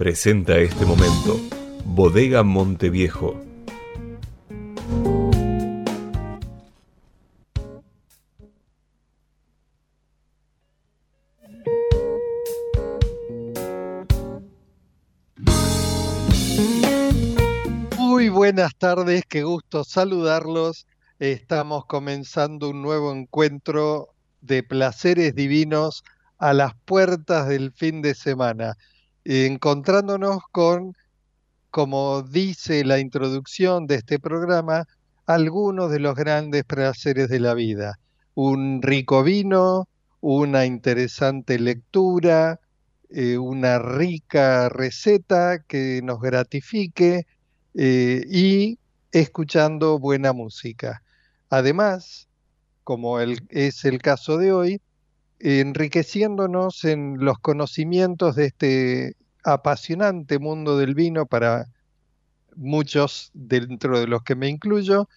Presenta este momento Bodega Monteviejo. Muy buenas tardes, qué gusto saludarlos. Estamos comenzando un nuevo encuentro de placeres divinos a las puertas del fin de semana encontrándonos con, como dice la introducción de este programa, algunos de los grandes placeres de la vida. Un rico vino, una interesante lectura, eh, una rica receta que nos gratifique eh, y escuchando buena música. Además, como es el caso de hoy, enriqueciéndonos en los conocimientos de este apasionante mundo del vino para muchos dentro de los que me incluyo,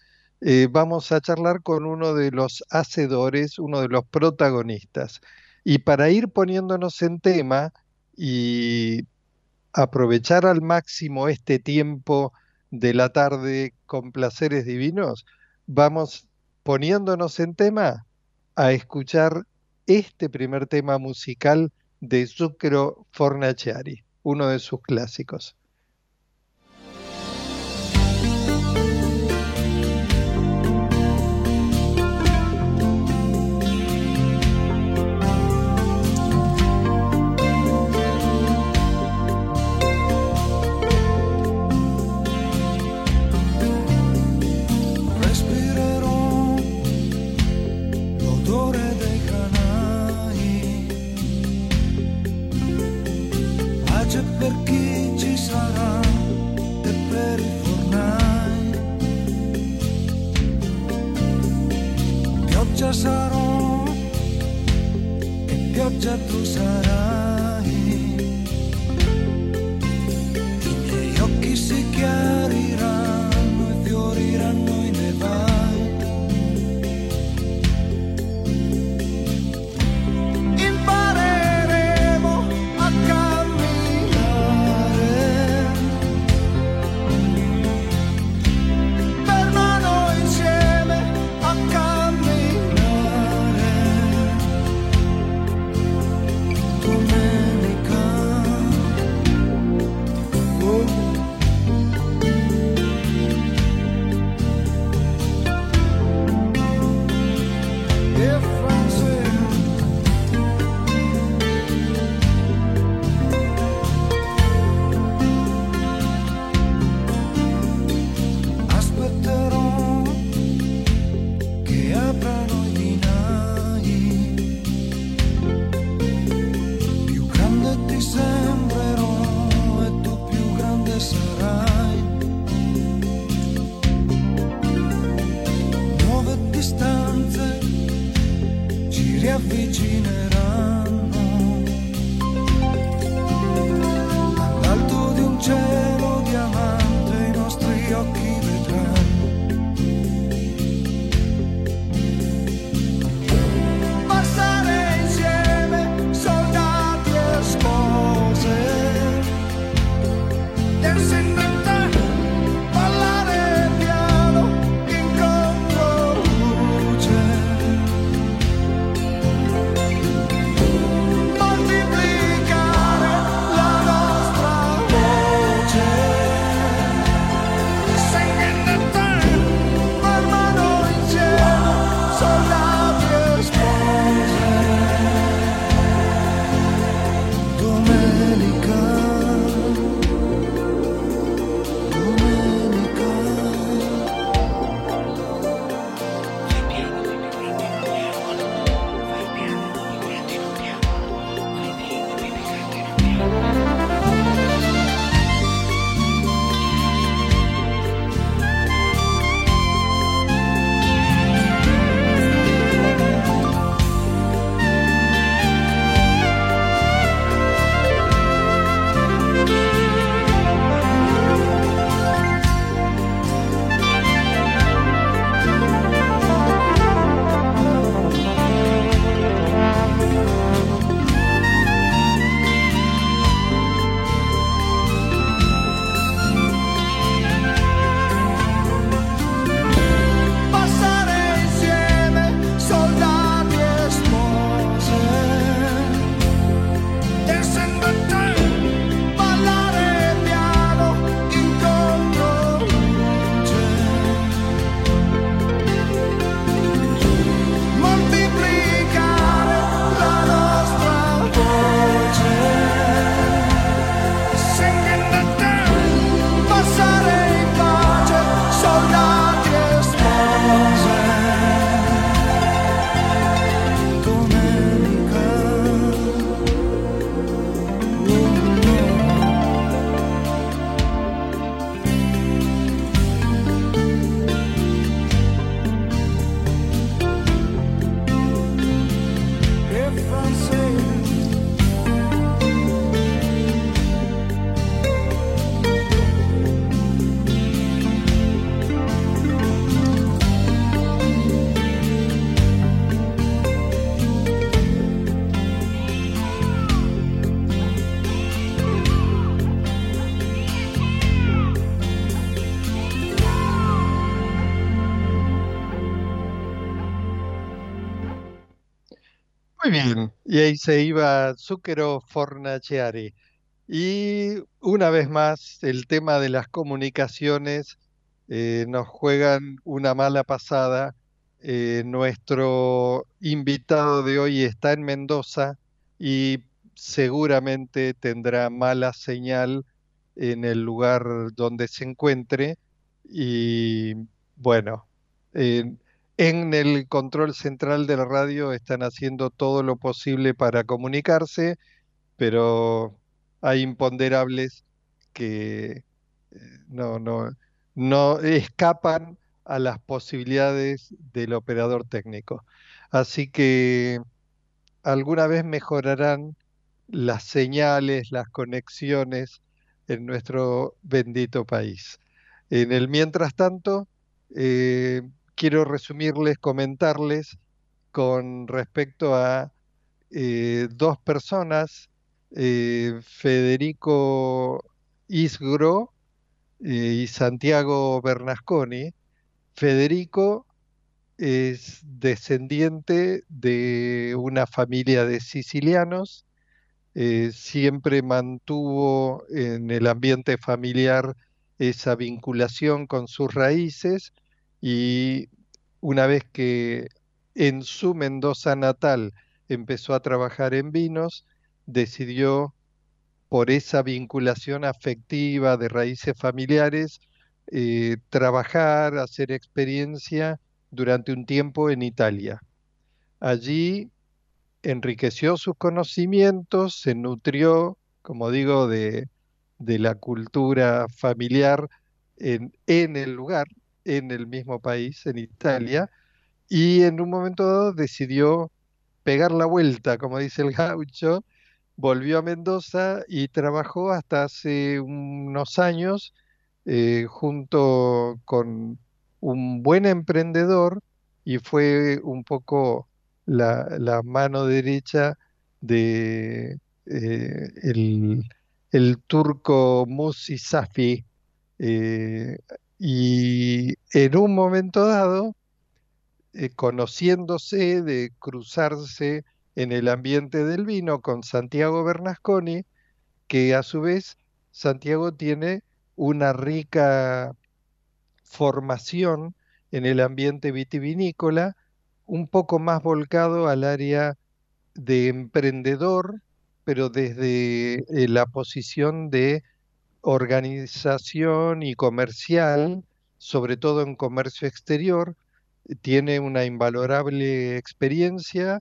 eh, vamos a charlar con uno de los hacedores, uno de los protagonistas. Y para ir poniéndonos en tema y aprovechar al máximo este tiempo de la tarde con placeres divinos, vamos poniéndonos en tema a escuchar este primer tema musical de Zucchero Fornaciari, uno de sus clásicos. sarong Tiap jatuh sarang. Y ahí se iba Zucchero Fornaciari. Y una vez más, el tema de las comunicaciones eh, nos juegan una mala pasada. Eh, nuestro invitado de hoy está en Mendoza y seguramente tendrá mala señal en el lugar donde se encuentre. Y bueno, eh, en el control central de la radio están haciendo todo lo posible para comunicarse, pero hay imponderables que eh, no, no, no escapan a las posibilidades del operador técnico. Así que alguna vez mejorarán las señales, las conexiones en nuestro bendito país. En el mientras tanto, eh, quiero resumirles, comentarles con respecto a eh, dos personas, eh, Federico Isgro y Santiago Bernasconi. Federico es descendiente de una familia de sicilianos, eh, siempre mantuvo en el ambiente familiar esa vinculación con sus raíces y una vez que en su Mendoza natal empezó a trabajar en vinos, decidió por esa vinculación afectiva de raíces familiares, eh, trabajar, hacer experiencia durante un tiempo en Italia. Allí enriqueció sus conocimientos, se nutrió, como digo, de, la cultura familiar en, el lugar, en el mismo país, en Italia, y en un momento dado decidió pegar la vuelta, como dice el gaucho, volvió a Mendoza y trabajó hasta hace unos años eh, junto con un buen emprendedor y fue un poco la, mano derecha de eh, el, el, turco Musi Safi. Eh, y en un momento dado, eh, conociéndose de cruzarse en el ambiente del vino con Santiago Bernasconi, que a su vez Santiago tiene una rica formación en el ambiente vitivinícola, un poco más volcado al área de emprendedor, pero desde eh, la posición de organización y comercial, sobre todo en comercio exterior, tiene una invalorable experiencia,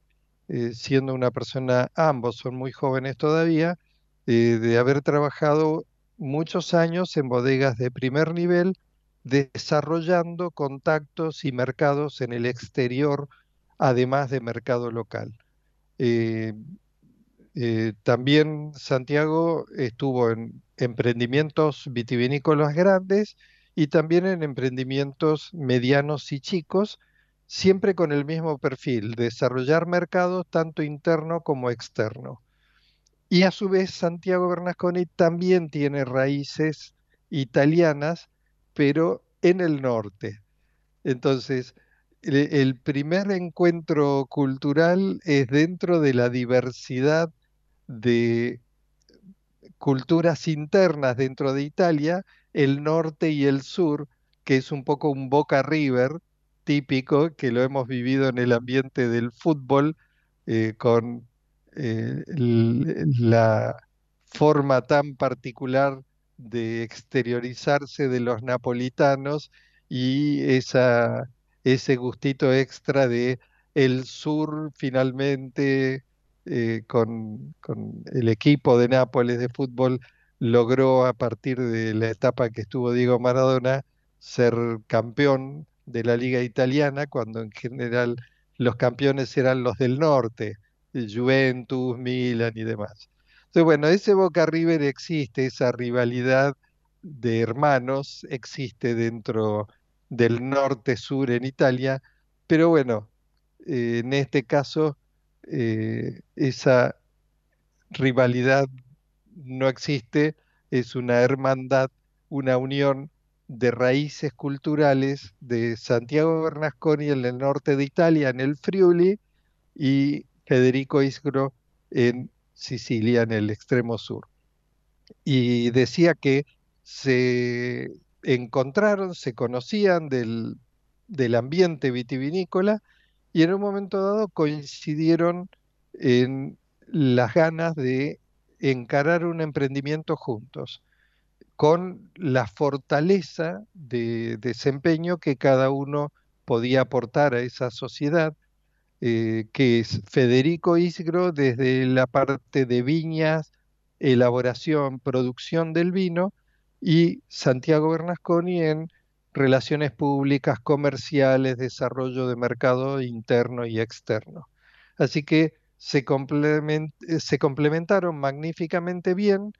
eh, siendo una persona, ambos son muy jóvenes todavía, eh, de haber trabajado muchos años en bodegas de primer nivel, desarrollando contactos y mercados en el exterior, además de mercado local. Eh, eh, también Santiago estuvo en emprendimientos vitivinícolas grandes y también en emprendimientos medianos y chicos, siempre con el mismo perfil, desarrollar mercados tanto interno como externo. Y a su vez Santiago Bernasconi también tiene raíces italianas, pero en el norte. Entonces, el primer encuentro cultural es dentro de la diversidad de culturas internas dentro de Italia, el norte y el sur, que es un poco un Boca River típico, que lo hemos vivido en el ambiente del fútbol, eh, con eh, la forma tan particular de exteriorizarse de los napolitanos y ese gustito extra de el sur finalmente eh, con, el equipo de Nápoles de fútbol logró a partir de la etapa que estuvo Diego Maradona ser campeón de la liga italiana, cuando en general los campeones eran los del norte, Juventus, Milan y demás. Entonces, bueno, ese Boca River existe, esa rivalidad de hermanos existe dentro del norte-sur en Italia, pero bueno, eh, en este caso eh, esa rivalidad no existe, es una hermandad, una unión de raíces culturales de Santiago Bernasconi en el norte de Italia, en el Friuli, y Federico Isgro en Sicilia, en el extremo sur. Y decía que se encontraron, se conocían del, del ambiente vitivinícola y en un momento dado coincidieron en las ganas de encarar un emprendimiento juntos, con la fortaleza de desempeño que cada uno podía aportar a esa sociedad, eh, que es Federico Isgro desde la parte de viñas, elaboración, producción del vino, y Santiago Bernasconi en relaciones públicas, comerciales, desarrollo de mercado interno y externo. Así que se, eh, complementaron magníficamente bien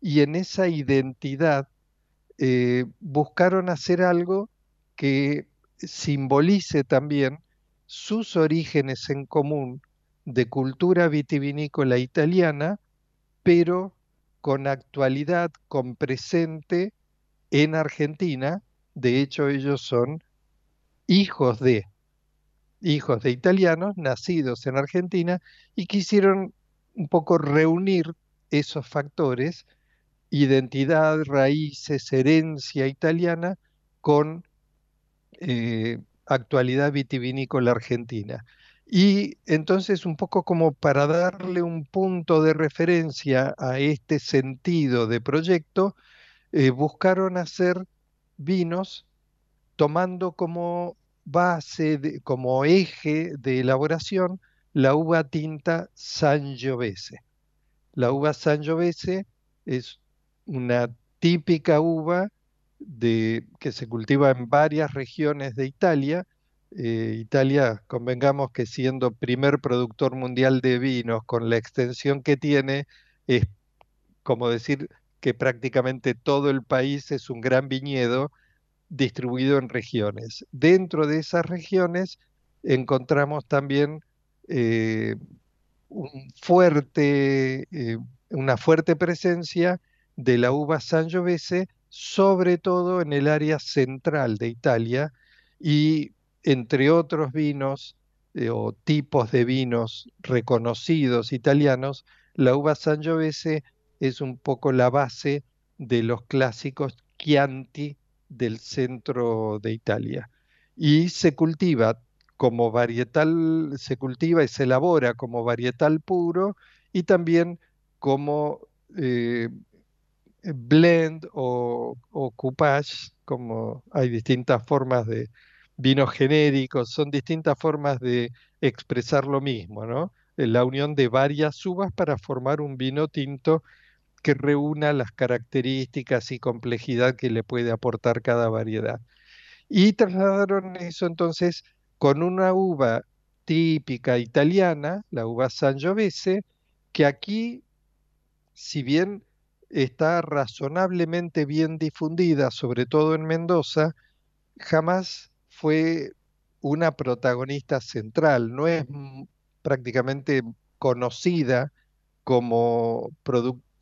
y en esa identidad eh, buscaron hacer algo que simbolice también sus orígenes en común de cultura vitivinícola italiana, pero con actualidad, con presente en Argentina. De hecho, ellos son hijos de hijos de italianos nacidos en Argentina y quisieron un poco reunir esos factores, identidad, raíces, herencia italiana, con eh, actualidad vitivinícola argentina. Y entonces un poco como para darle un punto de referencia a este sentido de proyecto, eh, buscaron hacer vinos tomando como base, como eje de elaboración, la uva tinta Sangiovese. La uva Sangiovese es una típica uva de, que se cultiva en varias regiones de Italia. Eh, Italia, convengamos que siendo primer productor mundial de vinos, con la extensión que tiene, es como decir que prácticamente todo el país es un gran viñedo distribuido en regiones. Dentro de esas regiones encontramos también eh, eh, una fuerte presencia de la uva Sangiovese, sobre todo en el área central de Italia y entre otros vinos eh, o tipos de vinos reconocidos italianos, la uva Sangiovese es un poco la base de los clásicos Chianti del centro de Italia. Y se cultiva como varietal, se cultiva y se elabora como varietal puro y también como eh, blend o, o, coupage, como hay distintas formas de vinos genéricos, son distintas formas de expresar lo mismo, ¿no? La unión de varias uvas para formar un vino tinto que reúna las características y complejidad que le puede aportar cada variedad. Y trasladaron eso entonces con una uva típica italiana, la uva Sangiovese, que aquí, si bien está razonablemente bien difundida, sobre todo en Mendoza, jamás fue una protagonista central, no es prácticamente conocida como producto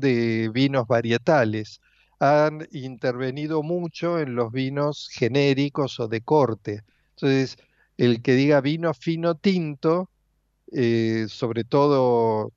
de vinos varietales. Han intervenido mucho en los vinos genéricos o de corte. Entonces, el que diga vino fino tinto, eh, sobre todo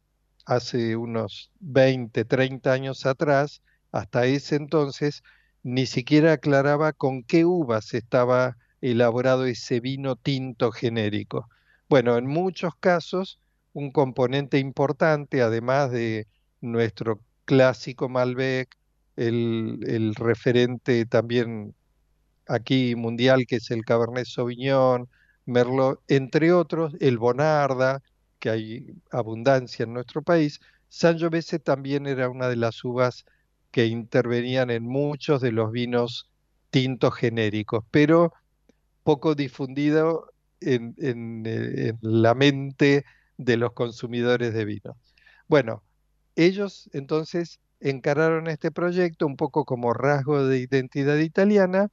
hace unos 20, 30 años atrás, hasta ese entonces, ni siquiera aclaraba con qué uvas estaba elaborado ese vino tinto genérico. Bueno, en muchos casos, un componente importante, además de nuestro clásico Malbec, el, referente también aquí mundial que es el Cabernet Sauvignon, Merlot, entre otros, el Bonarda, que hay abundancia en nuestro país. Sangiovese también era una de las uvas que intervenían en muchos de los vinos tintos genéricos, pero poco difundido en, en la mente de los consumidores de vino. Bueno, ellos entonces encararon este proyecto un poco como rasgo de identidad italiana,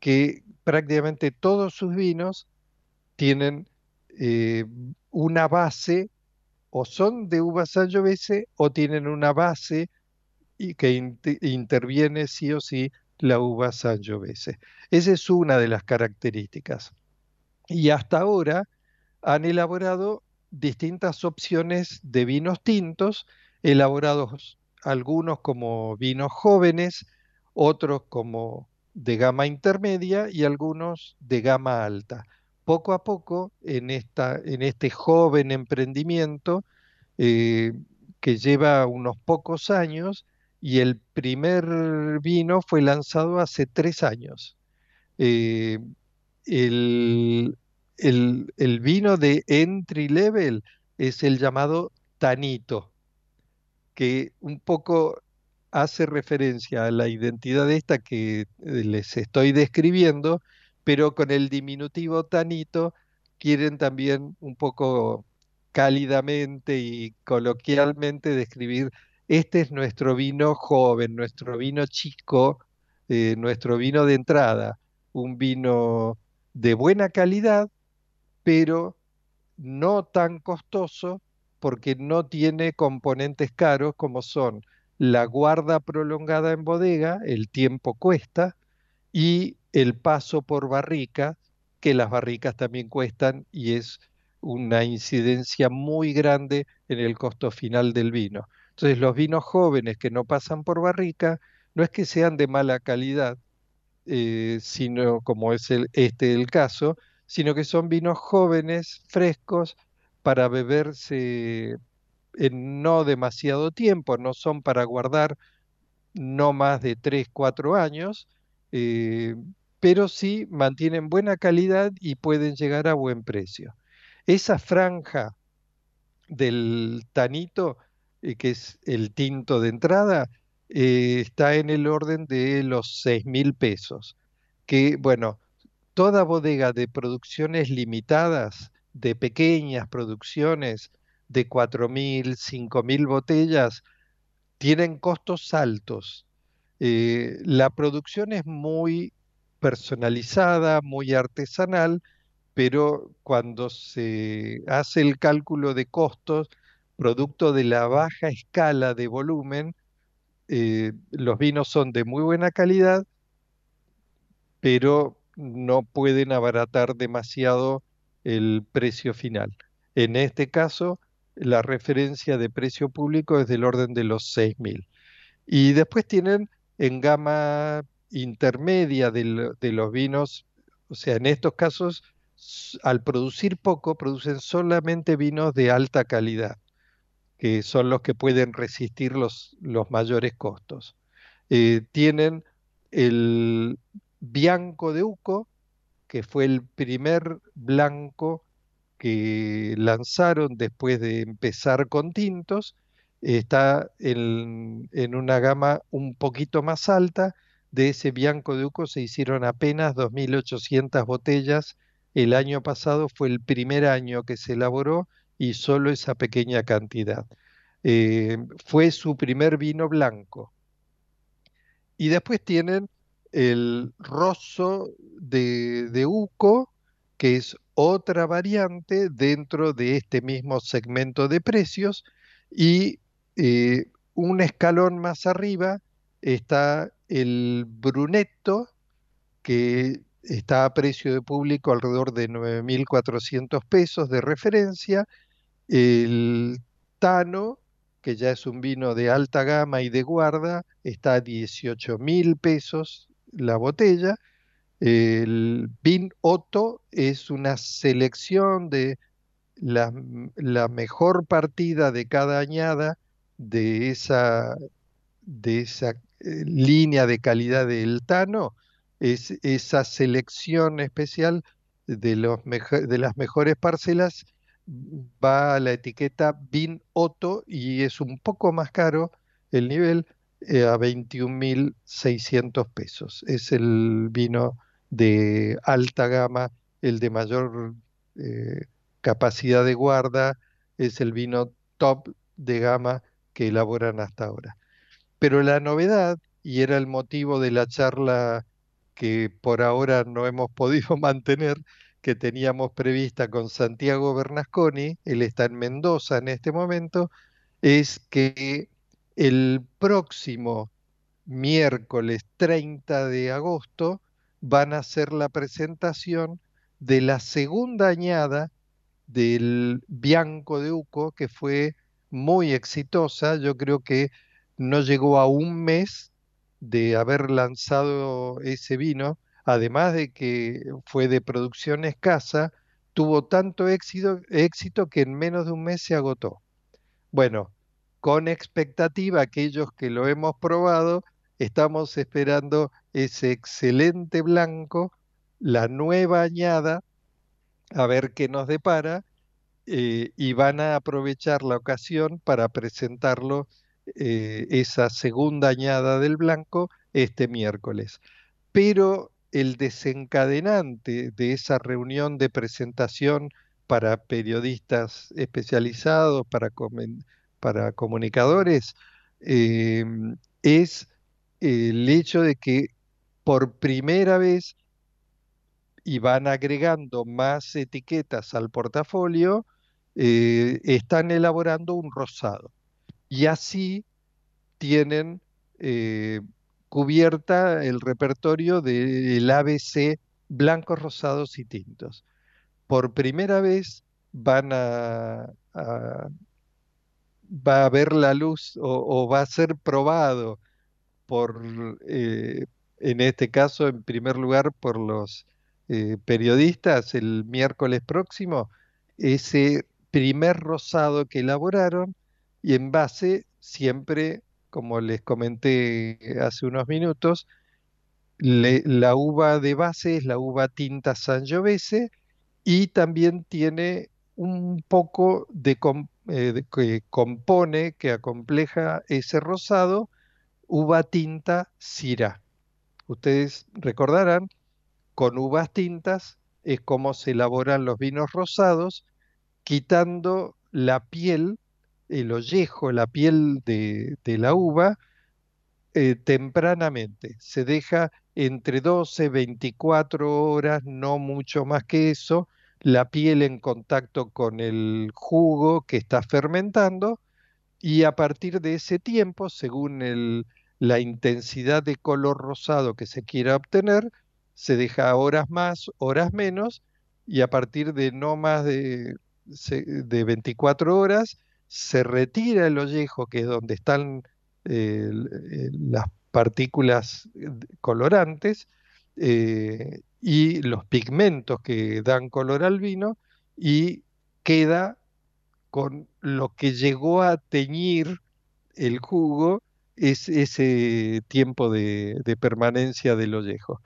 que prácticamente todos sus vinos tienen eh, una base, o son de uva sangiovese, o tienen una base y que interviene sí o sí la uva sangiovese. Esa es una de las características. Y hasta ahora han elaborado distintas opciones de vinos tintos, elaborados algunos como vinos jóvenes, otros como de gama intermedia y algunos de gama alta. Poco a poco, en, esta, en este joven emprendimiento eh, que lleva unos pocos años, y el primer vino fue lanzado hace tres años. Eh, el, el, vino de entry level es el llamado Tanito, que un poco hace referencia a la identidad esta que eh, les estoy describiendo, pero con el diminutivo Tanito quieren también un poco cálidamente y coloquialmente describir, este es nuestro vino joven, nuestro vino chico, eh, nuestro vino de entrada, un vino de buena calidad, pero no tan costoso porque no tiene componentes caros como son la guarda prolongada en bodega, el tiempo cuesta, y el paso por barrica, que las barricas también cuestan y es una incidencia muy grande en el costo final del vino. Entonces los vinos jóvenes que no pasan por barrica no es que sean de mala calidad, eh, sino como es este el caso, sino que son vinos jóvenes, frescos, para beberse en no demasiado tiempo, no son para guardar no más de 3, 4 años, eh, pero sí mantienen buena calidad y pueden llegar a buen precio. Esa franja del tanito, eh, que es el tinto de entrada, eh, está en el orden de los 6 mil pesos, que bueno, toda bodega de producciones limitadas, de pequeñas producciones, de 4.000, 5.000 botellas, tienen costos altos. Eh, la producción es muy personalizada, muy artesanal, pero cuando se hace el cálculo de costos, producto de la baja escala de volumen, eh, los vinos son de muy buena calidad, pero no pueden abaratar demasiado el precio final. En este caso, la referencia de precio público es del orden de los 6.000. Y después tienen en gama intermedia de, los vinos, o sea, en estos casos, al producir poco, producen solamente vinos de alta calidad, que son los que pueden resistir los, los mayores costos. Eh, tienen el Bianco de Uco, que fue el primer blanco que lanzaron después de empezar con tintos, está en, una gama un poquito más alta. De ese Bianco de Uco se hicieron apenas 2.800 botellas. El año pasado fue el primer año que se elaboró y solo esa pequeña cantidad. Eh, fue su primer vino blanco. Y después tienen el rosso de, Uco, que es otra variante dentro de este mismo segmento de precios, y eh, un escalón más arriba está el Brunetto, que está a precio de público alrededor de 9.400 pesos de referencia, el Tano, que ya es un vino de alta gama y de guarda, está a 18.000 pesos la botella. El Vin Otto es una selección de la, mejor partida de cada añada de esa, de esa eh, línea de calidad del Tano, es esa selección especial de, los de las mejores parcelas va a la etiqueta Vin Otto y es un poco más caro el nivel, eh, a 21.600 pesos. Es el vino de alta gama, el de mayor eh, capacidad de guarda, es el vino top de gama que elaboran hasta ahora. Pero la novedad, y era el motivo de la charla que por ahora no hemos podido mantener, que teníamos prevista con Santiago Bernasconi, él está en Mendoza en este momento, es que el próximo miércoles 30 de agosto van a hacer la presentación de la segunda añada del Bianco de Uco, que fue muy exitosa. Yo creo que no llegó a un mes de haber lanzado ese vino, además de que fue de producción escasa, tuvo tanto éxito, éxito que en menos de un mes se agotó. Bueno, con expectativa, aquellos que lo hemos probado, estamos esperando ese excelente blanco, la nueva añada, a ver qué nos depara, eh, y van a aprovechar la ocasión para presentarlo, eh, esa segunda añada del blanco, este miércoles. Pero el desencadenante de esa reunión de presentación para periodistas especializados, para, para comunicadores, em, es el hecho de que por primera vez y van agregando más etiquetas al portafolio, eh, están elaborando un rosado. Y así tienen eh, cubierta el repertorio del ABC blancos, rosados y tintos. Por primera vez van a, va a ver la luz o, va a ser probado por, eh, en este caso, en primer lugar, por los eh, periodistas el miércoles próximo, ese primer rosado que elaboraron y en base siempre como les comenté hace unos minutos, la uva de base es la uva tinta Sangiovese y también tiene un poco de, eh, que compone, que acompleja ese rosado, uva tinta Syrah. Ustedes recordarán, con uvas tintas es como se elaboran los vinos rosados, quitando la piel el ollejo, la piel de, la uva, eh, tempranamente. Se deja entre 12 y 24 horas, no mucho más que eso, la piel en contacto con el jugo que está fermentando y a partir de ese tiempo, según la intensidad de color rosado que se quiera obtener, se deja horas más, horas menos y a partir de no más de, de 24 horas se retira el ollejo, que es donde están eh, las partículas eh, colorantes eh, y los pigmentos que dan color al vino, y queda con lo que llegó a teñir el jugo es ese tiempo de, permanencia del ollejo.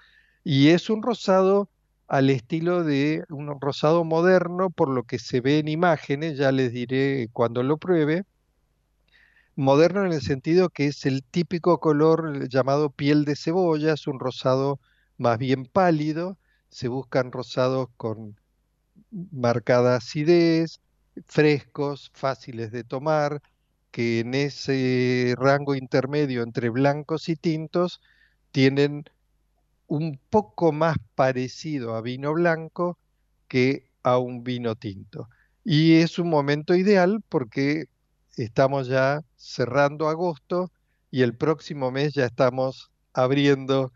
Y es un rosado al estilo de un rosado moderno, por lo que se ve en imágenes, ya les diré cuando lo pruebe. Moderno en el sentido que es el típico color llamado piel de cebolla, es un rosado más bien pálido, se buscan rosados con marcada acidez, frescos, fáciles de tomar, que en ese rango intermedio entre blancos y tintos tienen un poco más parecido a vino blanco que a un vino tinto. Y es un momento ideal porque estamos ya cerrando agosto y el próximo mes ya estamos abriendo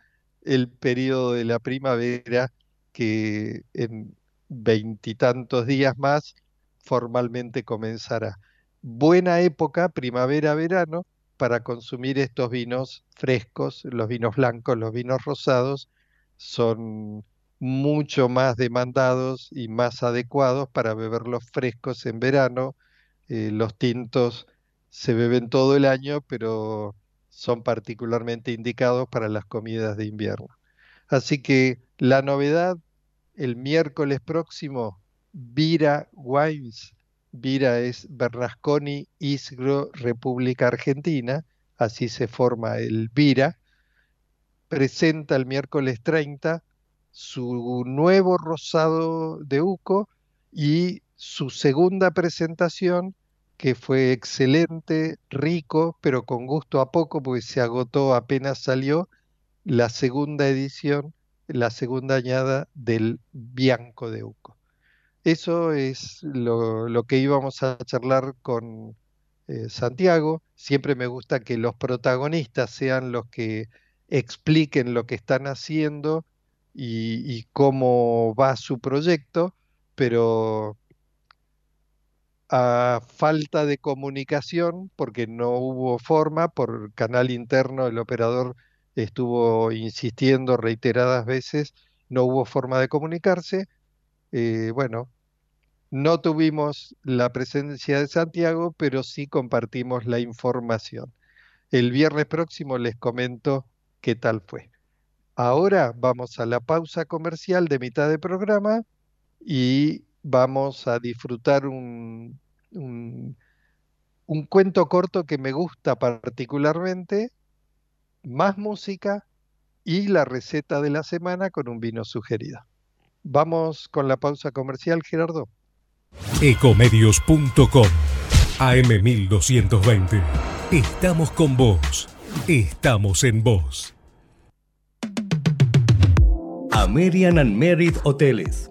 el periodo de la primavera que en veintitantos días más formalmente comenzará. Buena época, primavera-verano, para consumir estos vinos frescos, los vinos blancos, los vinos rosados, son mucho más demandados y más adecuados para beberlos frescos en verano. Eh, los tintos se beben todo el año, pero son particularmente indicados para las comidas de invierno. Así que la novedad, el miércoles próximo, Vira Wines. Vira es Bernasconi Isgro República Argentina, así se forma el Vira, presenta el miércoles 30 su nuevo rosado de Uco y su segunda presentación, que fue excelente, rico, pero con gusto a poco, porque se agotó apenas salió, la segunda edición, la segunda añada del Bianco de Uco. Eso es lo, que íbamos a charlar con eh, Santiago. Siempre me gusta que los protagonistas sean los que expliquen lo que están haciendo y, cómo va su proyecto, pero a falta de comunicación, porque no hubo forma, por canal interno el operador estuvo insistiendo reiteradas veces, no hubo forma de comunicarse. Eh, bueno, no tuvimos la presencia de Santiago, pero sí compartimos la información. El viernes próximo les comento qué tal fue. Ahora vamos a la pausa comercial de mitad de programa y vamos a disfrutar un, un, cuento corto que me gusta particularmente, más música y la receta de la semana con un vino sugerido. Vamos con la pausa comercial, Gerardo. Ecomedios.com AM1220. Estamos con vos. Estamos en vos. American and Merit Hoteles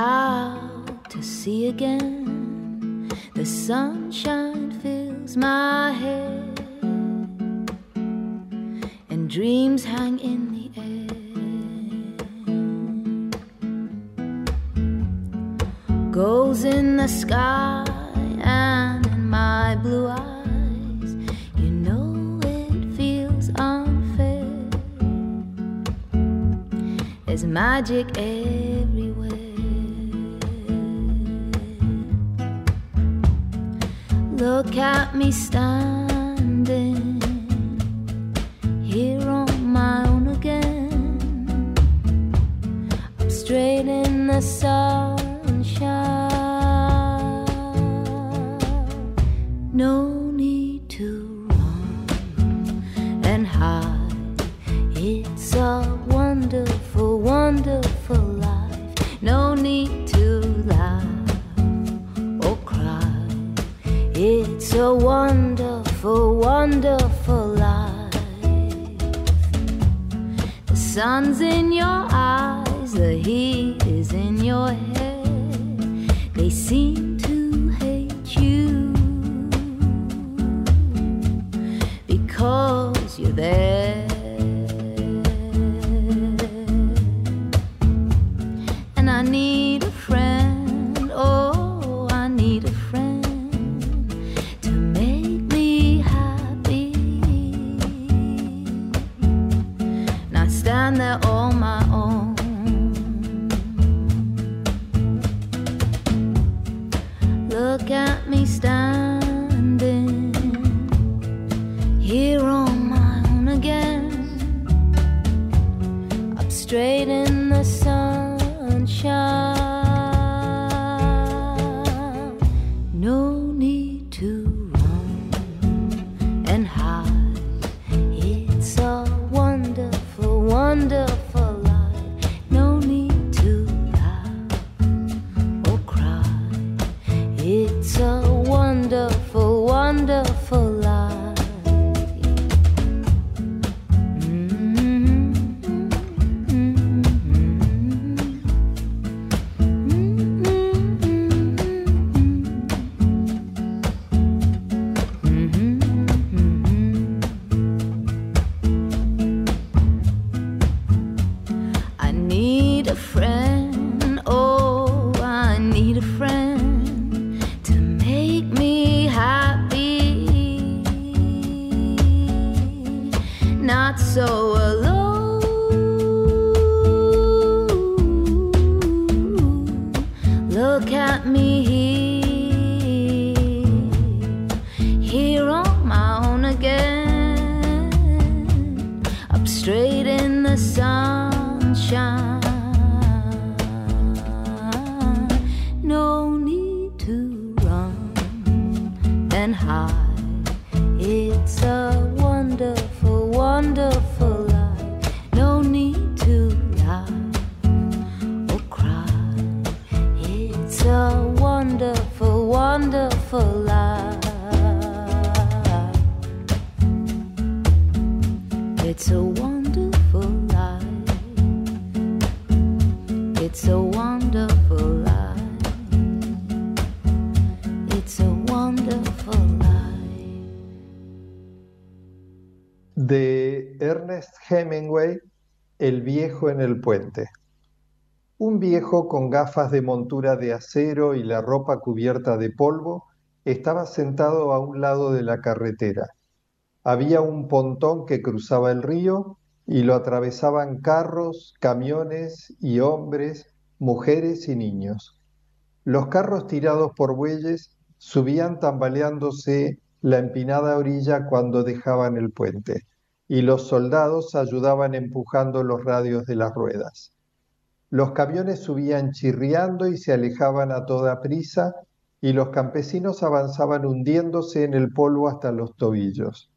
to see again. The sunshine fills my head, and dreams hang in the air. Goals in the sky and in my blue eyes, you know it feels unfair. There's magic everywhere. Look at me standing here on my own again. I'm straight in the sunshine. En el puente. Un viejo con gafas de montura de acero y la ropa cubierta de polvo estaba sentado a un lado de la carretera. Había un pontón que cruzaba el río y lo atravesaban carros, camiones y hombres, mujeres y niños. Los carros tirados por bueyes subían tambaleándose la empinada orilla cuando dejaban el puente, y los soldados ayudaban empujando los radios de las ruedas. Los camiones subían chirriando y se alejaban a toda prisa, y los campesinos avanzaban hundiéndose en el polvo hasta los tobillos.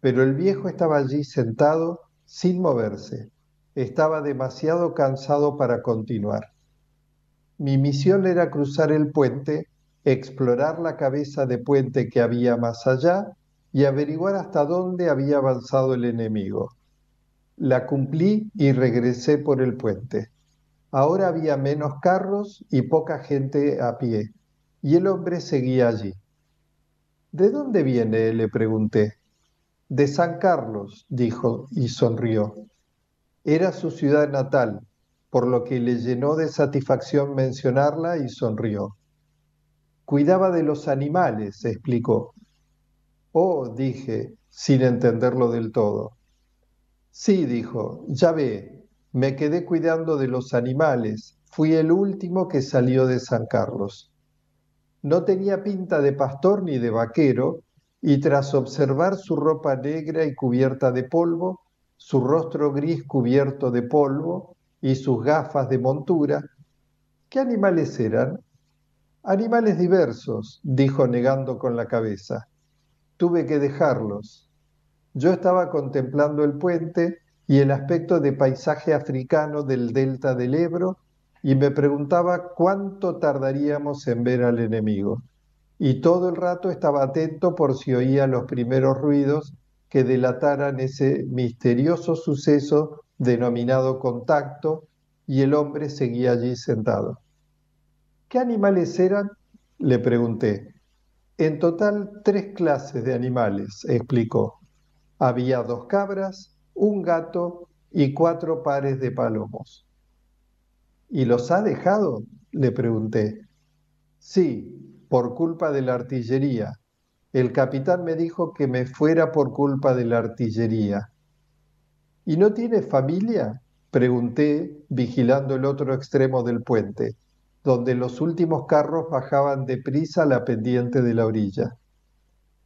Pero el viejo estaba allí sentado sin moverse. Estaba demasiado cansado para continuar. Mi misión era cruzar el puente, explorar la cabeza de puente que había más allá y averiguar hasta dónde había avanzado el enemigo. La cumplí y regresé por el puente. Ahora había menos carros y poca gente a pie, y el hombre seguía allí. ¿De dónde viene? le pregunté. De San Carlos, dijo y sonrió. Era su ciudad natal, por lo que le llenó de satisfacción mencionarla y sonrió. Cuidaba de los animales, explicó. Oh, dije, sin entenderlo del todo. Sí, dijo, ya ve, me quedé cuidando de los animales, fui el último que salió de San Carlos. No tenía pinta de pastor ni de vaquero, y tras observar su ropa negra y cubierta de polvo, su rostro gris cubierto de polvo y sus gafas de montura, ¿qué animales eran? Animales diversos, dijo negando con la cabeza. Tuve que dejarlos. Yo estaba contemplando el puente y el aspecto de paisaje africano del delta del Ebro y me preguntaba cuánto tardaríamos en ver al enemigo. Y todo el rato estaba atento por si oía los primeros ruidos que delataran ese misterioso suceso denominado contacto y el hombre seguía allí sentado. ¿Qué animales eran? Le pregunté. En total, tres clases de animales, explicó. Había dos cabras, un gato y cuatro pares de palomos. ¿Y los ha dejado? Le pregunté. Sí, por culpa de la artillería. El capitán me dijo que me fuera por culpa de la artillería. ¿Y no tiene familia? Pregunté, vigilando el otro extremo del puente, donde los últimos carros bajaban deprisa la pendiente de la orilla.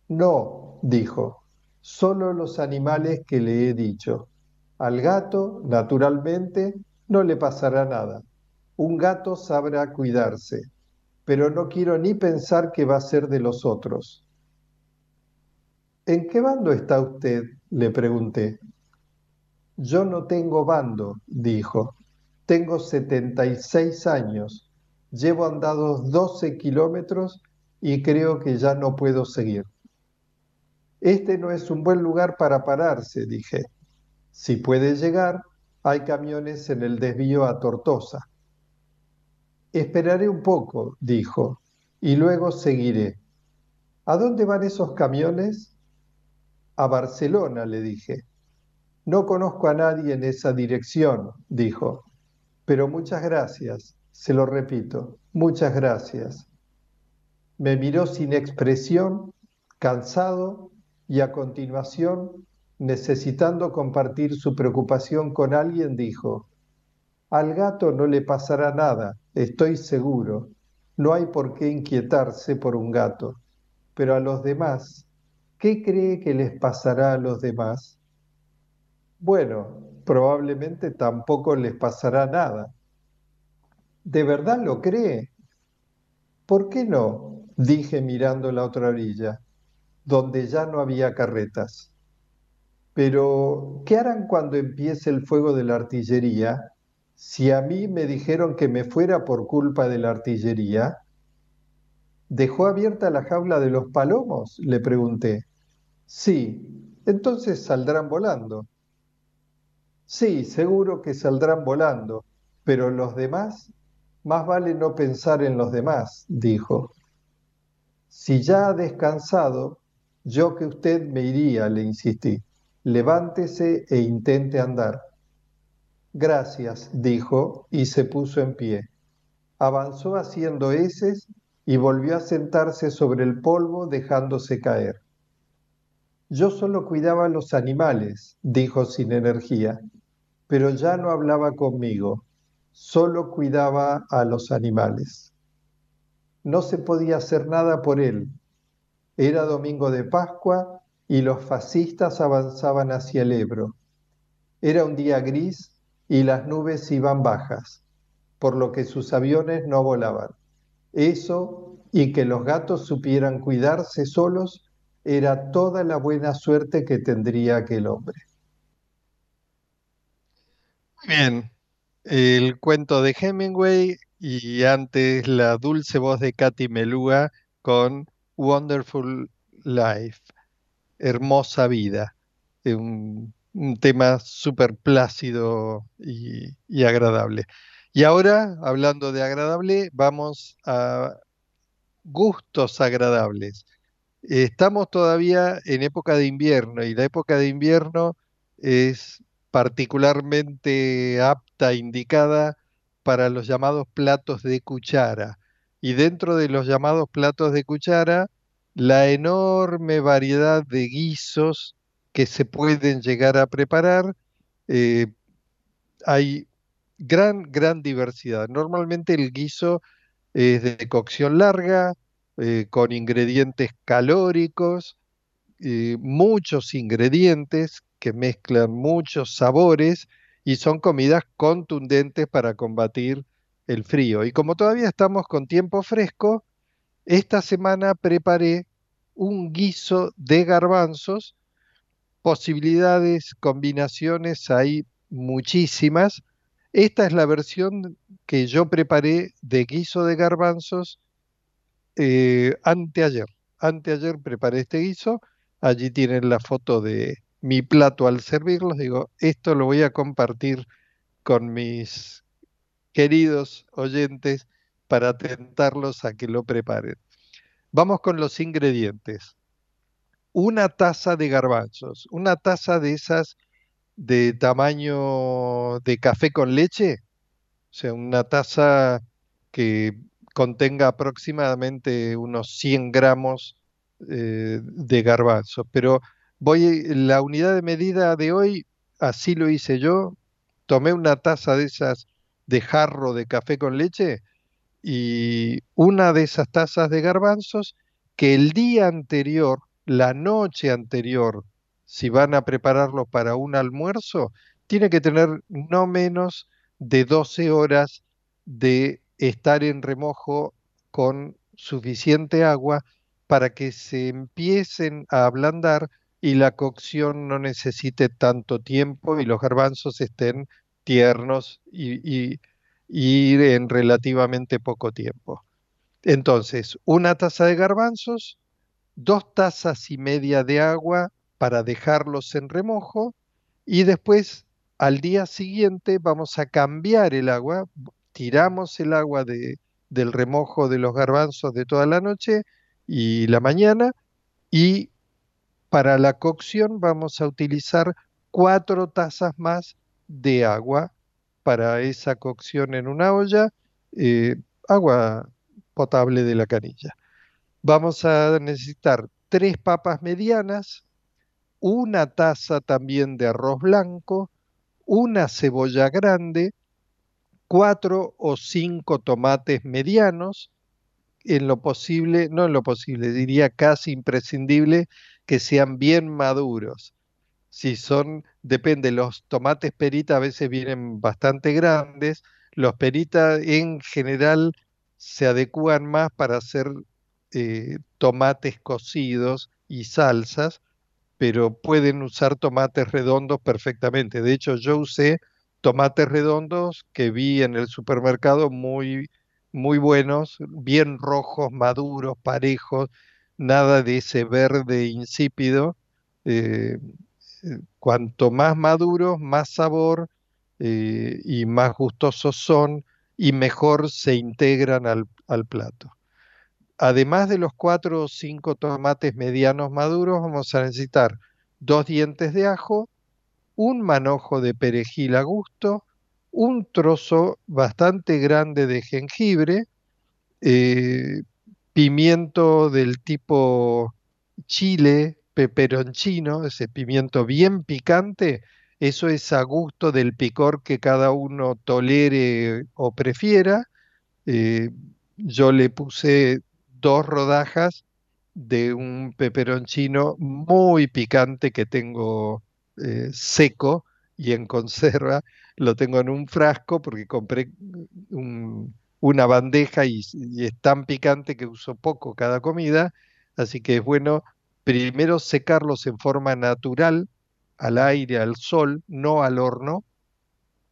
No, dijo, solo los animales que le he dicho. Al gato, naturalmente, no le pasará nada. Un gato sabrá cuidarse, pero no quiero ni pensar que va a ser de los otros. ¿En qué bando está usted? le pregunté. Yo no tengo bando, dijo. Tengo 76 años. Llevo andados 12 kilómetros y creo que ya no puedo seguir. Este no es un buen lugar para pararse, dije. Si puede llegar, hay camiones en el desvío a Tortosa. Esperaré un poco, dijo, y luego seguiré. ¿A dónde van esos camiones? A Barcelona, le dije. No conozco a nadie en esa dirección, dijo, pero muchas gracias, se lo repito, muchas gracias. Me miró sin expresión, cansado, y a continuación, necesitando compartir su preocupación con alguien, dijo, al gato no le pasará nada, estoy seguro. no hay por qué inquietarse por un gato, pero a los demás, ¿qué cree que les pasará a los demás? Bueno, probablemente tampoco les pasará nada. ¿De verdad lo cree? ¿Por qué no? dije mirando la otra orilla, donde ya no había carretas. Pero, ¿qué harán cuando empiece el fuego de la artillería? Si a mí me dijeron que me fuera por culpa de la artillería, ¿dejó abierta la jaula de los palomos? Le pregunté. Sí, entonces saldrán volando. Sí, seguro que saldrán volando, pero los demás, más vale no pensar en los demás, dijo. Si ya ha descansado, yo que usted me iría, le insistí. Levántese e intente andar. Gracias, dijo, y se puso en pie. Avanzó haciendo heces y volvió a sentarse sobre el polvo dejándose caer. Yo solo cuidaba a los animales, dijo sin energía, pero ya no hablaba conmigo, solo cuidaba a los animales. No se podía hacer nada por él. Era domingo de Pascua y los fascistas avanzaban hacia el Ebro. Era un día gris y las nubes iban bajas, por lo que sus aviones no volaban. Eso y que los gatos supieran cuidarse solos era toda la buena suerte que tendría aquel hombre. Bien, el cuento de Hemingway y antes la dulce voz de Katy Melúa con Wonderful Life, Hermosa Vida, un, un tema súper plácido y agradable. Y ahora, hablando de agradable, vamos a gustos agradables. Estamos todavía en época de invierno y la época de invierno es particularmente apta, indicada para los llamados platos de cuchara. Y dentro de los llamados platos de cuchara, la enorme variedad de guisos que se pueden llegar a preparar. eh, hay gran, gran diversidad. Normalmente el guiso es de cocción larga, eh, con ingredientes calóricos, eh, muchos ingredientes que mezclan muchos sabores y son comidas contundentes para combatir el frío. Y como todavía estamos con tiempo fresco, esta semana preparé un guiso de garbanzos, posibilidades, combinaciones, hay muchísimas. Esta es la versión que yo preparé de guiso de garbanzos eh, anteayer. Anteayer preparé este guiso. Allí tienen la foto de mi plato al servirlos. Digo, esto lo voy a compartir con mis queridos oyentes para tentarlos a que lo preparen. Vamos con los ingredientes. Una taza de garbanzos, una taza de esas de tamaño de café con leche, o sea, una taza que contenga aproximadamente unos 100 gramos eh, de garbanzos. Pero voy, la unidad de medida de hoy, así lo hice yo, tomé una taza de esas de jarro de café con leche y una de esas tazas de garbanzos que el día anterior, la noche anterior, si van a prepararlo para un almuerzo, tiene que tener no menos de 12 horas de estar en remojo con suficiente agua para que se empiecen a ablandar y la cocción no necesite tanto tiempo y los garbanzos estén tiernos y, y, en relativamente poco tiempo. Entonces, una taza de garbanzos, dos tazas y media de agua para dejarlos en remojo y después al día siguiente vamos a cambiar el agua, tiramos el agua de, del remojo de los garbanzos de toda la noche y la mañana y para la cocción vamos a utilizar cuatro tazas más de agua para esa cocción en una olla, eh, agua potable de la canilla. Vamos a necesitar tres papas medianas, una taza también de arroz blanco, una cebolla grande, cuatro o cinco tomates medianos, en lo posible, no en lo posible, diría casi imprescindible que sean bien maduros. Si son, depende, los tomates perita a veces vienen bastante grandes, los perita en general se adecúan más para hacer eh, tomates cocidos y salsas, pero pueden usar tomates redondos perfectamente. De hecho, yo usé tomates redondos que vi en el supermercado muy, muy buenos, bien rojos, maduros, parejos, nada de ese verde insípido. Eh, cuanto más maduros, más sabor eh, y más gustosos son y mejor se integran al, al plato. Además de los cuatro o cinco tomates medianos maduros, vamos a necesitar dos dientes de ajo, un manojo de perejil a gusto, un trozo bastante grande de jengibre, eh, pimiento del tipo chile, peperoncino, ese pimiento bien picante, eso es a gusto del picor que cada uno tolere o prefiera. Eh, yo le puse dos rodajas de un peperoncino muy picante que tengo eh, seco y en conserva. Lo tengo en un frasco porque compré un, una bandeja y, es tan picante que uso poco cada comida. Así que es bueno primero secarlos en forma natural, al aire, al sol, no al horno,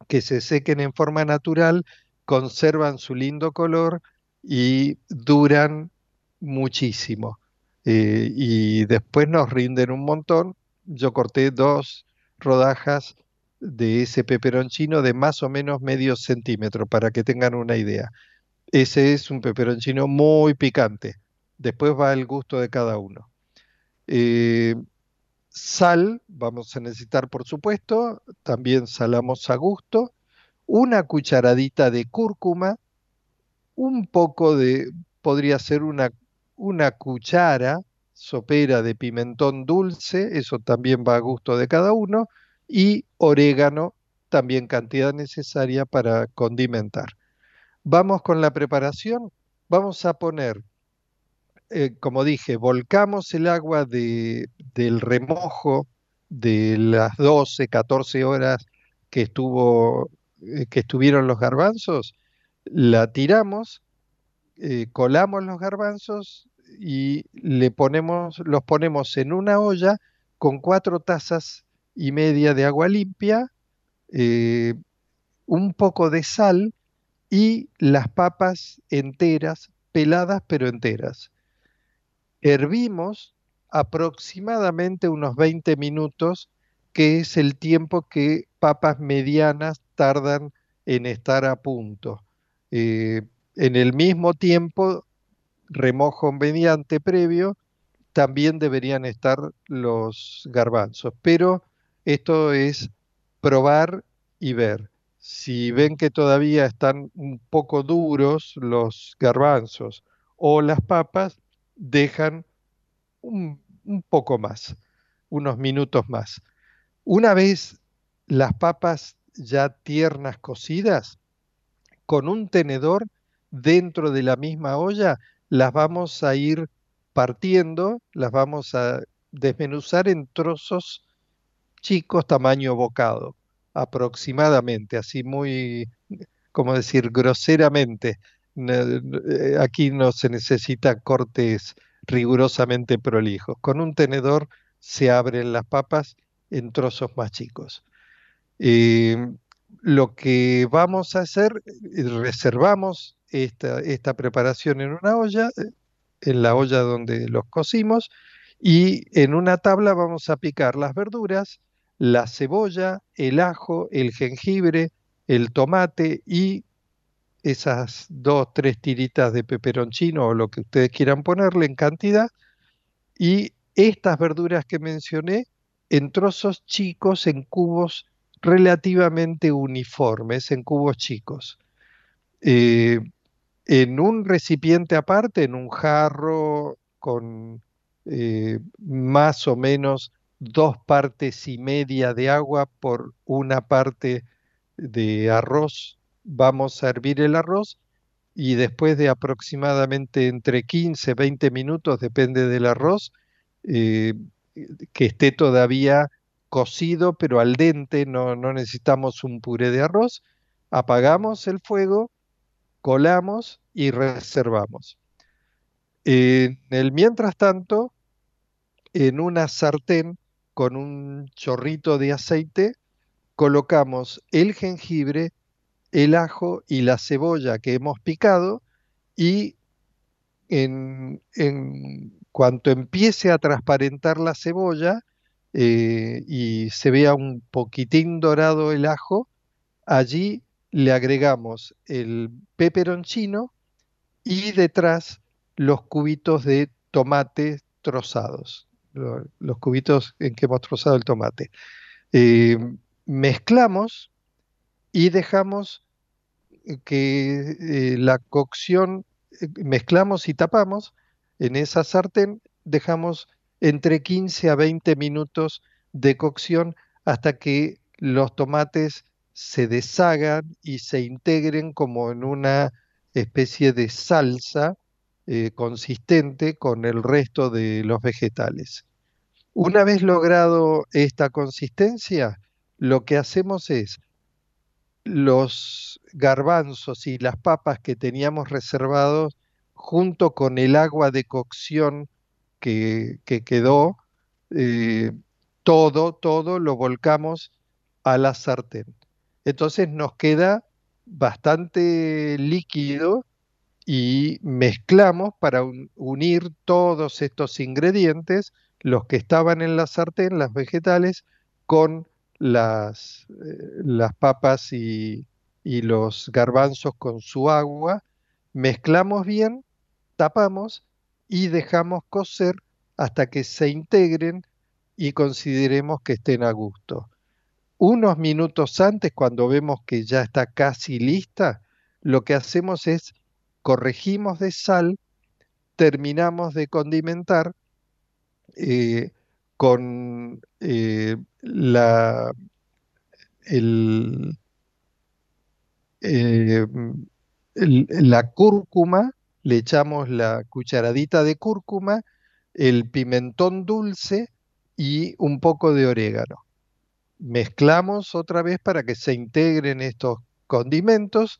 que se sequen en forma natural, conservan su lindo color y duran muchísimo. Eh, y después nos rinden un montón. Yo corté dos rodajas de ese peperoncino de más o menos medio centímetro para que tengan una idea. Ese es un peperoncino muy picante. Después va el gusto de cada uno. Eh, sal, vamos a necesitar por supuesto, también salamos a gusto, una cucharadita de cúrcuma, un poco de, podría ser una una cuchara sopera de pimentón dulce, eso también va a gusto de cada uno, y orégano, también cantidad necesaria para condimentar. Vamos con la preparación. Vamos a poner, eh, como dije, volcamos el agua de, del remojo de las 12, 14 horas que, estuvo, eh, que estuvieron los garbanzos, la tiramos eh, colamos los garbanzos y le ponemos, los ponemos en una olla con cuatro tazas y media de agua limpia, eh, un poco de sal y las papas enteras, peladas pero enteras. Hervimos aproximadamente unos 20 minutos, que es el tiempo que papas medianas tardan en estar a punto. Eh, en el mismo tiempo, remojo mediante previo, también deberían estar los garbanzos. Pero esto es probar y ver. Si ven que todavía están un poco duros los garbanzos o las papas, dejan un, poco más, unos minutos más. Una vez las papas ya tiernas cocidas, con un tenedor dentro de la misma olla, las vamos a ir partiendo, las vamos a desmenuzar en trozos chicos tamaño bocado, aproximadamente, así muy, como decir, groseramente. Eh, aquí no se necesita cortes rigurosamente prolijos. Con un tenedor se abren las papas en trozos más chicos. Eh, lo que vamos a hacer, eh, reservamos esta, esta preparación en una olla, eh, en la olla donde los cocimos, y en una tabla vamos a picar las verduras, la cebolla, el ajo, el jengibre, el tomate y esas dos, tres tiritas de peperoncino o lo que ustedes quieran ponerle en cantidad. Y estas verduras que mencioné en trozos chicos, en cubos relativamente uniformes, en cubos chicos. Eh, en un recipiente aparte, en un jarro con eh, más o menos dos partes y media de agua por una parte de arroz, vamos a hervir el arroz y después de aproximadamente entre 15, 20 minutos, depende del arroz, eh, que esté todavía cocido, pero al dente, no, no necesitamos un puré de arroz, apagamos el fuego, colamos y reservamos. En el mientras tanto, en una sartén con un chorrito de aceite, colocamos el jengibre, el ajo y la cebolla que hemos picado y en, cuanto empiece a transparentar la cebolla eh, y se vea un poquitín dorado el ajo, allí le agregamos el peperoncino y detrás los cubitos de tomate trozados, los cubitos en que hemos trozado el tomate. Eh, mezclamos y dejamos que eh, la cocción, eh, mezclamos y tapamos en esa sartén, dejamos entre 15 a 20 minutos de cocción hasta que los tomates se deshagan y se integren como en una especie de salsa eh, consistente con el resto de los vegetales. Una vez logrado esta consistencia, lo que hacemos es los garbanzos y las papas que teníamos reservados junto con el agua de cocción que, quedó, eh, todo, todo lo volcamos a la sartén. Entonces nos queda bastante líquido y mezclamos para unir todos estos ingredientes, los que estaban en la sartén, las vegetales, con las, eh, las papas y, y los garbanzos con su agua, mezclamos bien, tapamos y dejamos cocer hasta que se integren y consideremos que estén a gusto. Unos minutos antes, cuando vemos que ya está casi lista, lo que hacemos es corregimos de sal, terminamos de condimentar eh, con eh, la, eh, la cúrcuma, le echamos la cucharadita de cúrcuma, el pimentón dulce y un poco de orégano. Mezclamos otra vez para que se integren estos condimentos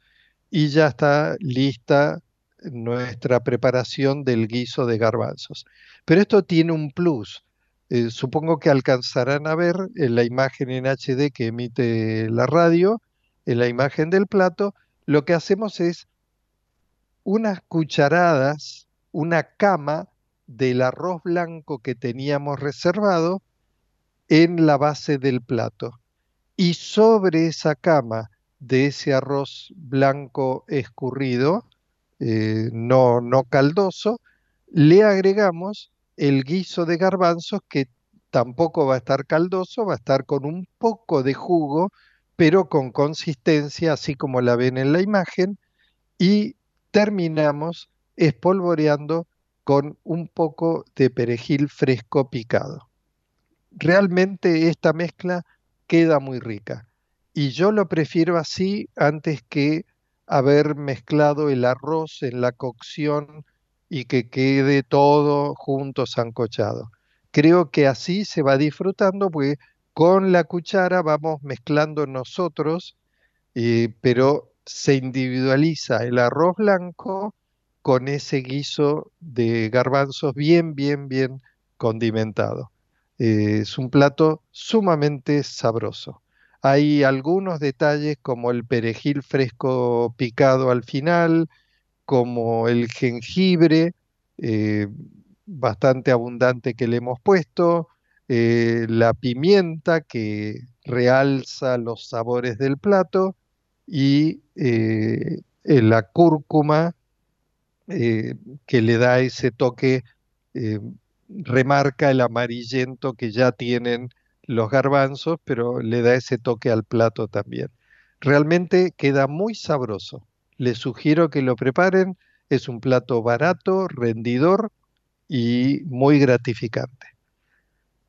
y ya está lista nuestra preparación del guiso de garbanzos. Pero esto tiene un plus. Eh, supongo que alcanzarán a ver en la imagen en HD que emite la radio, en la imagen del plato, lo que hacemos es unas cucharadas, una cama del arroz blanco que teníamos reservado en la base del plato. Y sobre esa cama de ese arroz blanco escurrido, eh, no, no caldoso, le agregamos el guiso de garbanzos que tampoco va a estar caldoso, va a estar con un poco de jugo, pero con consistencia, así como la ven en la imagen, y terminamos espolvoreando con un poco de perejil fresco picado. Realmente esta mezcla queda muy rica y yo lo prefiero así antes que haber mezclado el arroz en la cocción y que quede todo junto sancochado. Creo que así se va disfrutando porque con la cuchara vamos mezclando nosotros, eh, pero se individualiza el arroz blanco con ese guiso de garbanzos bien, bien, bien condimentado. Eh, es un plato sumamente sabroso. Hay algunos detalles como el perejil fresco picado al final, como el jengibre eh, bastante abundante que le hemos puesto, eh, la pimienta que realza los sabores del plato y eh, la cúrcuma que le da ese toque, remarca el amarillento que ya tienen los garbanzos, pero le da ese toque al plato también. Realmente queda muy sabroso. Les sugiero que lo preparen. Es un plato barato, rendidor y muy gratificante.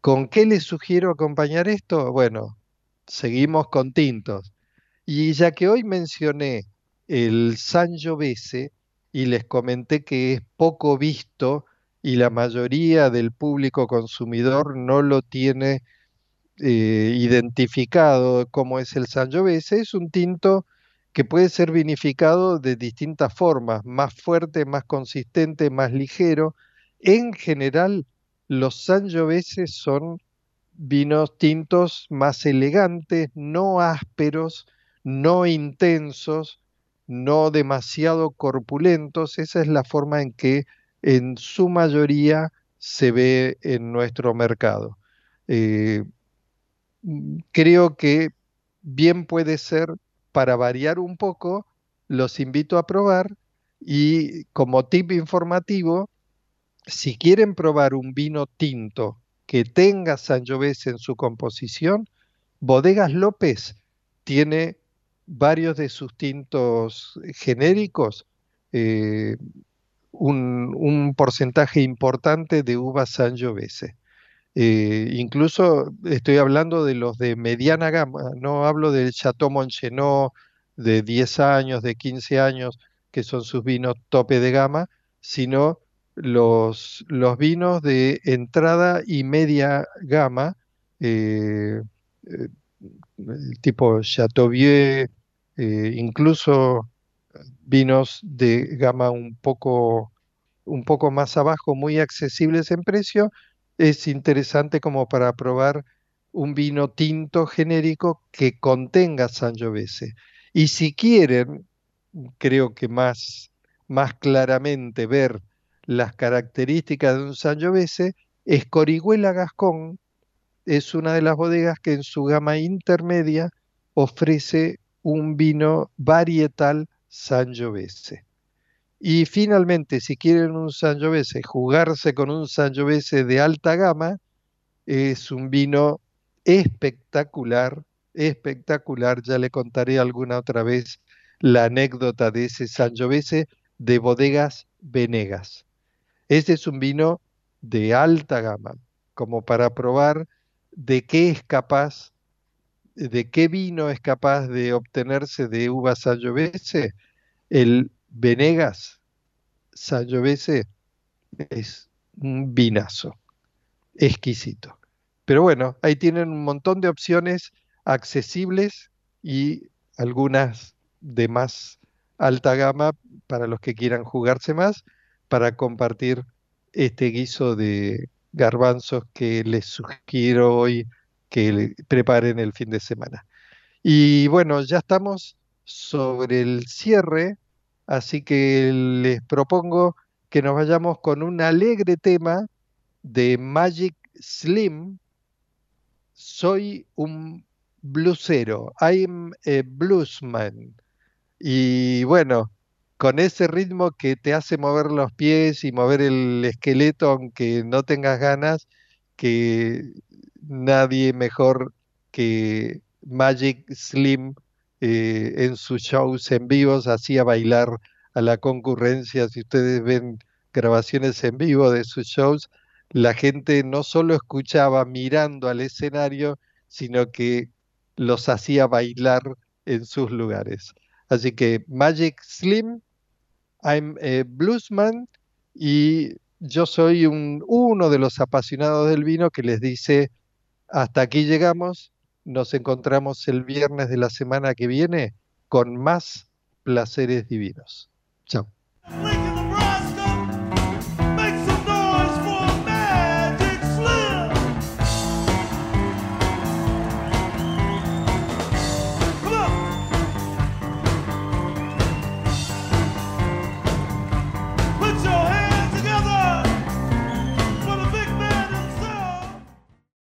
¿Con qué les sugiero acompañar esto? Bueno, seguimos con tintos. Y ya que hoy mencioné el Sangiovese, y les comenté que es poco visto y la mayoría del público consumidor no lo tiene eh, identificado como es el Sangiovese, es un tinto que puede ser vinificado de distintas formas, más fuerte, más consistente, más ligero. En general, los Sangioveses son vinos tintos más elegantes, no ásperos, no intensos, no demasiado corpulentos. Esa es la forma en que en su mayoría se ve en nuestro mercado. Eh, creo que bien puede ser para variar un poco, los invito a probar y como tip informativo, si quieren probar un vino tinto que tenga Sangiovese en su composición, Bodegas López tiene varios de sus tintos genéricos, eh, un, un, porcentaje importante de uva Sangiovese. Eh, incluso estoy hablando de los de mediana gama, no hablo del Chateau Montchenot de 10 años, de 15 años, que son sus vinos tope de gama, sino los, los vinos de entrada y media gama, eh, eh, tipo Chateauvieux, incluso vinos de gama un poco, un poco más abajo, muy accesibles en precio, es interesante como para probar un vino tinto genérico que contenga Sangiovese. Y si quieren, creo que más, más claramente ver las características de un Sangiovese, Escorihuela Gascón es una de las bodegas que en su gama intermedia ofrece un vino varietal Sangiovese. Y finalmente, si quieren un Sangiovese, jugarse con un Sangiovese de alta gama, es un vino espectacular, espectacular. Ya le contaré alguna otra vez la anécdota de ese Sangiovese de bodegas Venegas. Este es un vino de alta gama, como para probar de qué es capaz, de qué vino es capaz de obtenerse de uva Sangiovese. El Venegas Sangiovese es un vinazo, exquisito. Pero bueno, ahí tienen un montón de opciones accesibles y algunas de más alta gama para los que quieran jugarse más, para compartir este guiso de garbanzos que les sugiero hoy que preparen el fin de semana. Y bueno, ya estamos sobre el cierre Así que les propongo que nos vayamos con un alegre tema de Magic Slim. Soy un bluesero, I'm a bluesman. Y bueno, con ese ritmo que te hace mover los pies y mover el esqueleto, aunque no tengas ganas, que nadie mejor que Magic Slim eh, en sus shows en vivos hacía bailar a la concurrencia. Si ustedes ven grabaciones en vivo de sus shows, la gente no solo escuchaba mirando al escenario, sino que los hacía bailar en sus lugares. Así que Magic Slim, I'm a bluesman y yo soy un, uno de los apasionados del vino que les dice, hasta aquí llegamos, nos encontramos el viernes de la semana que viene con más placeres divinos. Chao.